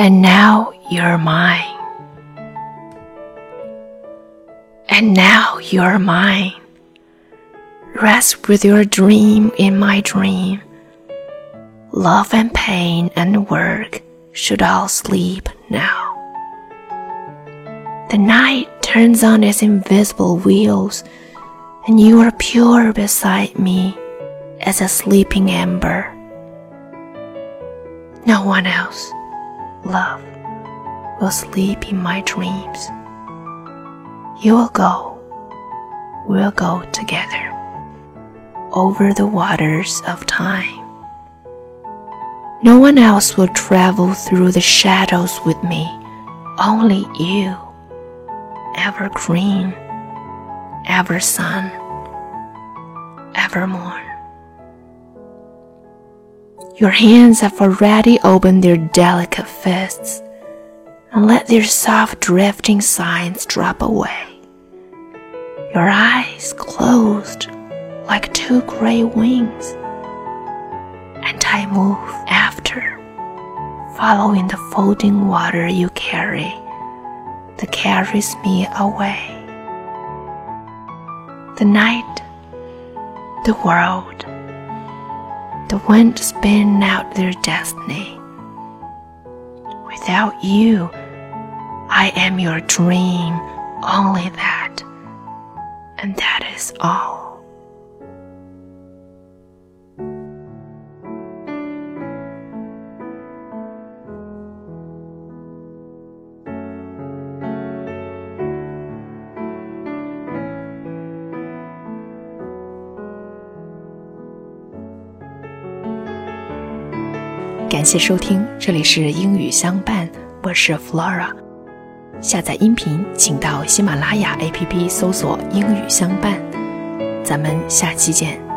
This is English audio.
And now you're mine. And now you're mine. Rest with your dream in my dream. Love and pain and work should all sleep now. The night turns on its invisible wheels, and you are pure beside me as a sleeping ember. No one else, love, will sleep in my dreams. You will go, we'll go together over the waters of time. No one else will travel through the shadows with me, only you. Ever green, ever sun, evermore. Your hands have already opened their delicate fists and let their soft drifting signs drop away. Your eyes closed like two gray wings, and I move after, following the folding water you carry that carries me away. The night, the world, the wind spin out their destiny. Without you, I am your dream, only that, and that is all. 感谢收听，这里是英语相伴，我是 Flora。下载音频，请到喜马拉雅 APP 搜索“英语相伴”。咱们下期见。